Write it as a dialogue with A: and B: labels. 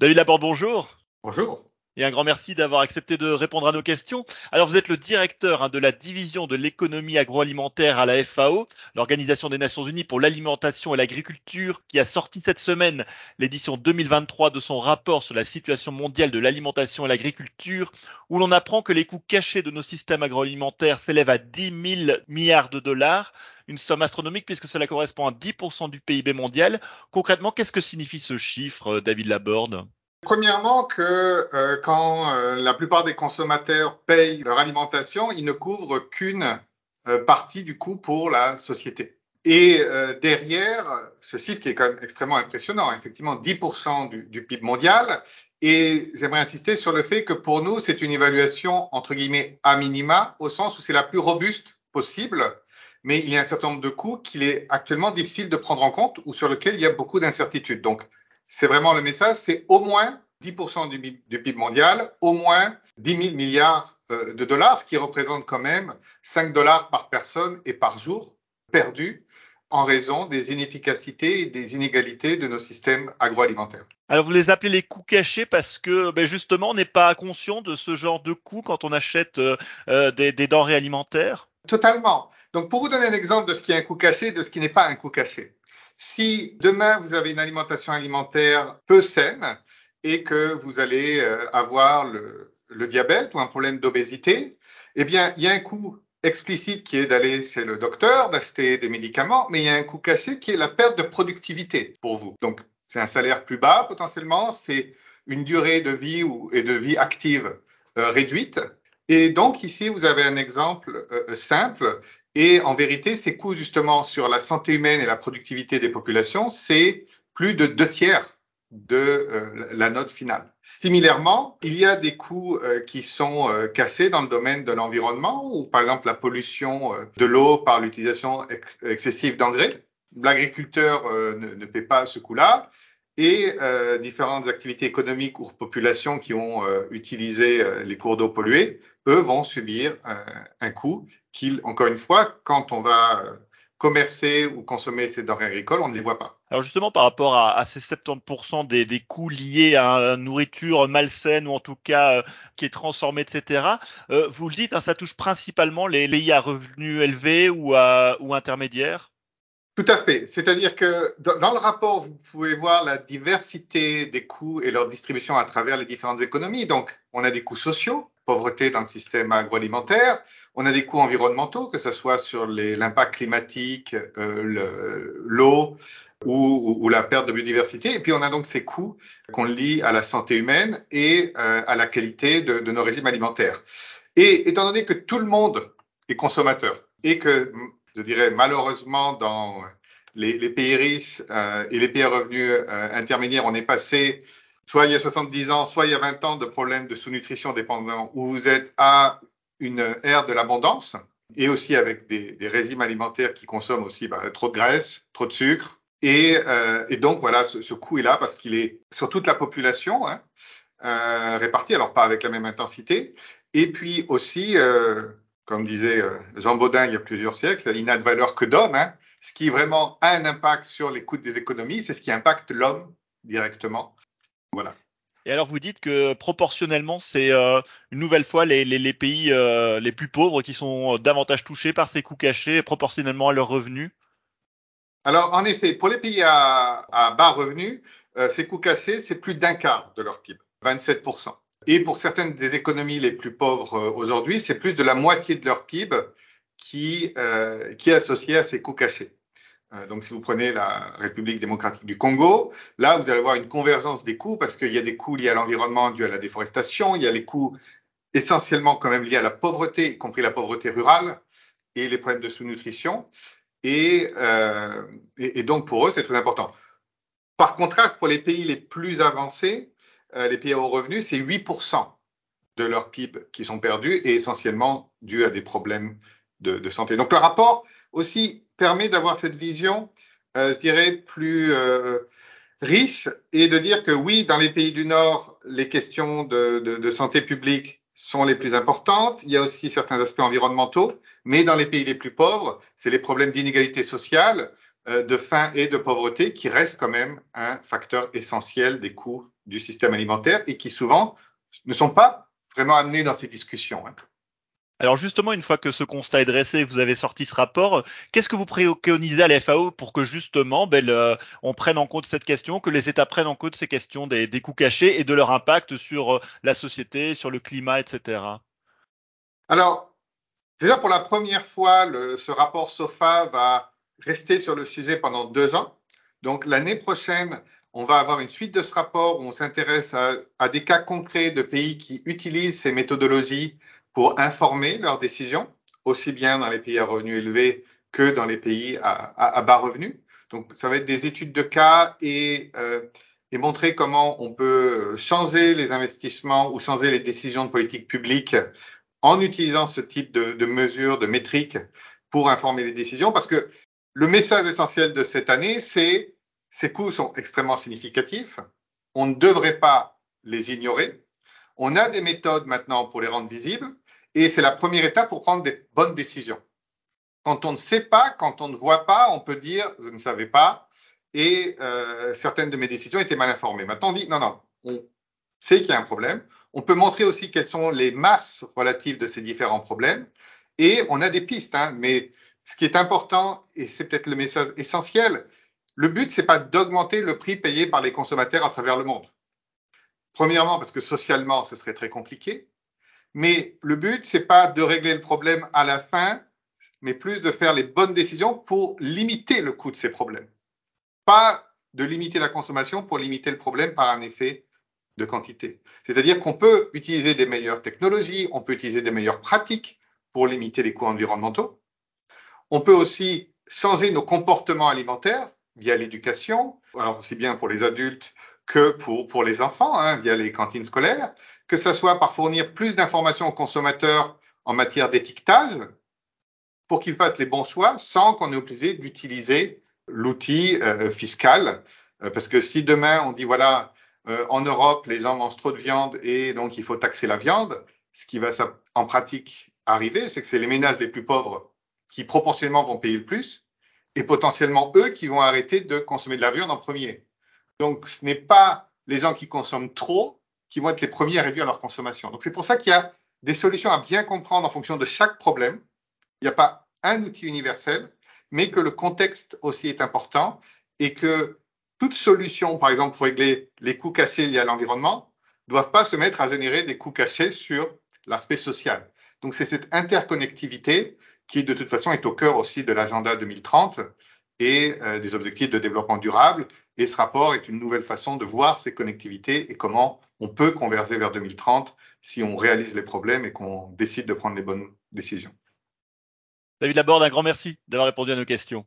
A: David Laborde, bonjour.
B: Bonjour
A: et un grand merci d'avoir accepté de répondre à nos questions. Alors vous êtes le directeur hein, de la division de l'économie agroalimentaire à la FAO, l'Organisation des Nations Unies pour l'alimentation et l'agriculture, qui a sorti cette semaine l'édition 2023 de son rapport sur la situation mondiale de l'alimentation et l'agriculture, où l'on apprend que les coûts cachés de nos systèmes agroalimentaires s'élèvent à 10 000 milliards de dollars, une somme astronomique puisque cela correspond à 10% du PIB mondial. Concrètement, qu'est-ce que signifie ce chiffre, David Laborde?
B: Premièrement, que euh, quand euh, la plupart des consommateurs payent leur alimentation, ils ne couvrent qu'une euh, partie du coût pour la société. Et derrière, ce chiffre qui est quand même extrêmement impressionnant, effectivement 10% du, du, PIB mondial. Et j'aimerais insister sur le fait que pour nous, c'est une évaluation entre guillemets à minima, au sens où c'est la plus robuste possible, mais il y a un certain nombre de coûts qu'il est actuellement difficile de prendre en compte ou sur lesquels il y a beaucoup d'incertitudes. Donc, c'est vraiment le message, c'est au moins 10% du, du, PIB mondial, au moins 10 000 milliards euh, de dollars, ce qui représente quand même 5 dollars par personne et par jour perdus en raison des inefficacités et des inégalités de nos systèmes agroalimentaires.
A: Alors vous les appelez les coûts cachés parce que ben justement on n'est pas conscient de ce genre de coûts quand on achète euh, euh, des, des denrées alimentaires?
B: Totalement. Donc pour vous donner un exemple de ce qui est un coût caché et de ce qui n'est pas un coût caché. Si demain vous avez une alimentation alimentaire peu saine et que vous allez euh, avoir le, diabète ou un problème d'obésité, eh bien, il y a un coût explicite qui est d'aller chez le docteur, d'acheter des médicaments, mais il y a un coût caché qui est la perte de productivité pour vous. Donc, c'est un salaire plus bas potentiellement, c'est une durée de vie ou, et de vie active euh, réduite. Et donc, ici, vous avez un exemple euh, simple et en vérité, ces coûts justement sur la santé humaine et la productivité des populations, c'est plus de deux tiers de euh, la note finale. Similairement, il y a des coûts euh, qui sont euh, cassés dans le domaine de l'environnement, ou par exemple la pollution de l'eau par l'utilisation excessive d'engrais. L'agriculteur ne, paie pas ce coût-là, et différentes activités économiques ou populations qui ont utilisé les cours d'eau pollués, eux vont subir un coût qu'ils, encore une fois, quand on va euh, commercer ou consommer ces denrées agricoles, on ne les voit pas.
A: Alors justement, par rapport à, à ces 70% des, des, coûts liés à une nourriture malsaine ou en tout cas euh, qui est transformée, etc., euh, vous le dites, hein, ça touche principalement les pays à revenus élevés ou, à, ou intermédiaires?
B: Tout à fait. C'est-à-dire que dans le rapport, vous pouvez voir la diversité des coûts et leur distribution à travers les différentes économies. Donc, on a des coûts sociaux, pauvreté dans le système agroalimentaire. On a des coûts environnementaux, que ce soit sur l'impact climatique, euh, l'eau ou, la perte de biodiversité. Et puis on a donc ces coûts qu'on lie à la santé humaine et euh, à la qualité de, nos régimes alimentaires. Et étant donné que tout le monde est consommateur et que, je dirais malheureusement, dans les, les pays riches euh, et les pays à revenus euh, intermédiaires, on est passé soit il y a 70 ans, soit il y a 20 ans de problèmes de sous-nutrition dépendant où vous êtes à une ère de l'abondance et aussi avec des, des, régimes alimentaires qui consomment aussi bah, trop de graisse, trop de sucre. Et, euh, et donc voilà, ce, ce coût est là parce qu'il est sur toute la population hein, euh, réparti, alors pas avec la même intensité. Et puis aussi, euh, comme disait euh, Jean Baudin il y a plusieurs siècles, il n'a de valeur que d'homme. Hein. Ce qui vraiment a un impact sur les coûts des économies, c'est ce qui impacte l'homme directement. Voilà.
A: Et alors vous dites que proportionnellement, c'est euh, une nouvelle fois les, les, les pays euh, les plus pauvres qui sont davantage touchés par ces coûts cachés proportionnellement à leurs revenus?
B: Alors en effet, pour les pays à, à bas revenus, euh, ces coûts cachés, c'est plus d'un quart de leur PIB, 27%. Et pour certaines des économies les plus pauvres euh, aujourd'hui, c'est plus de la moitié de leur PIB qui, euh, qui est associé à ces coûts cachés. Euh, donc, si vous prenez la République démocratique du Congo, là, vous allez voir une convergence des coûts parce qu'il y a des coûts liés à l'environnement dus à la déforestation, il y a les coûts essentiellement quand même liés à la pauvreté, y compris la pauvreté rurale et les problèmes de sous-nutrition. Et, euh, et, donc, pour eux, c'est très important. Par contraste, pour les pays les plus avancés, euh, les pays à haut revenu, c'est 8% de leur PIB qui sont perdus et essentiellement dû à des problèmes de, santé. Donc, le rapport aussi permet d'avoir cette vision, euh, je dirais, plus euh, riche et de dire que oui, dans les pays du Nord, les questions de, santé publique sont les plus importantes. Il y a aussi certains aspects environnementaux, mais dans les pays les plus pauvres, c'est les problèmes d'inégalité sociale, de faim et de pauvreté qui restent quand même un facteur essentiel des coûts du système alimentaire et qui souvent ne sont pas vraiment amenés dans ces discussions. Hein.
A: Alors justement, une fois que ce constat est dressé, vous avez sorti ce rapport, qu'est-ce que vous préconisez à la FAO pour que justement ben, on prenne en compte cette question, que les États prennent en compte ces questions des, des coûts cachés et de leur impact sur euh, la société, sur le climat, etc.
B: Alors, déjà pour la première fois, le, ce rapport SOFA va rester sur le sujet pendant deux ans. Donc l'année prochaine, on va avoir une suite de ce rapport où on s'intéresse à, des cas concrets de pays qui utilisent ces méthodologies pour informer leurs décisions, aussi bien dans les pays à revenus élevés que dans les pays à bas revenus. Donc, ça va être des études de cas et, euh, et, montrer comment on peut changer les investissements ou changer les décisions de politique publique en utilisant ce type de, de mesures, de métriques pour informer les décisions. Parce que le message essentiel de cette année, c'est ces coûts sont extrêmement significatifs. On ne devrait pas les ignorer. On a des méthodes maintenant pour les rendre visibles et c'est la première étape pour prendre des bonnes décisions. Quand on ne sait pas, quand on ne voit pas, on peut dire je ne savais pas et euh, certaines de mes décisions étaient mal informées. Maintenant on dit non non, on sait qu'il y a un problème. On peut montrer aussi quelles sont les masses relatives de ces différents problèmes et on a des pistes. Hein, mais ce qui est important et c'est peut-être le message essentiel, le but c'est pas d'augmenter le prix payé par les consommateurs à travers le monde. Premièrement, parce que socialement, ce serait très compliqué. Mais le but, c'est pas de régler le problème à la fin, mais plus de faire les bonnes décisions pour limiter le coût de ces problèmes. Pas de limiter la consommation pour limiter le problème par un effet de quantité. C'est-à-dire qu'on peut utiliser des meilleures technologies, on peut utiliser des meilleures pratiques pour limiter les coûts environnementaux. On peut aussi changer nos comportements alimentaires via l'éducation, alors aussi bien pour les adultes que pour, pour les enfants, hein, via les cantines scolaires, que ce soit par fournir plus d'informations aux consommateurs en matière d'étiquetage, pour qu'ils fassent les bons choix sans qu'on ait obligé d'utiliser l'outil euh, fiscal. Euh, parce que si demain on dit, voilà, euh, en Europe, les gens mangent trop de viande et donc il faut taxer la viande, ce qui va en pratique arriver, c'est que c'est les ménages les plus pauvres qui proportionnellement vont payer le plus et potentiellement eux qui vont arrêter de consommer de la viande en premier. Donc, ce n'est pas les gens qui consomment trop qui vont être les premiers à réduire leur consommation. Donc, c'est pour ça qu'il y a des solutions à bien comprendre en fonction de chaque problème. Il n'y a pas un outil universel, mais que le contexte aussi est important et que toute solution, par exemple, pour régler les coûts cassés liés à l'environnement, ne doivent pas se mettre à générer des coûts cassés sur l'aspect social. Donc, c'est cette interconnectivité qui, de toute façon, est au cœur aussi de l'agenda 2030 et euh, des objectifs de développement durable. Et ce rapport est une nouvelle façon de voir ces connectivités et comment on peut converger vers 2030 si on réalise les problèmes et qu'on décide de prendre les bonnes décisions.
A: David Laborde, un grand merci d'avoir répondu à nos questions.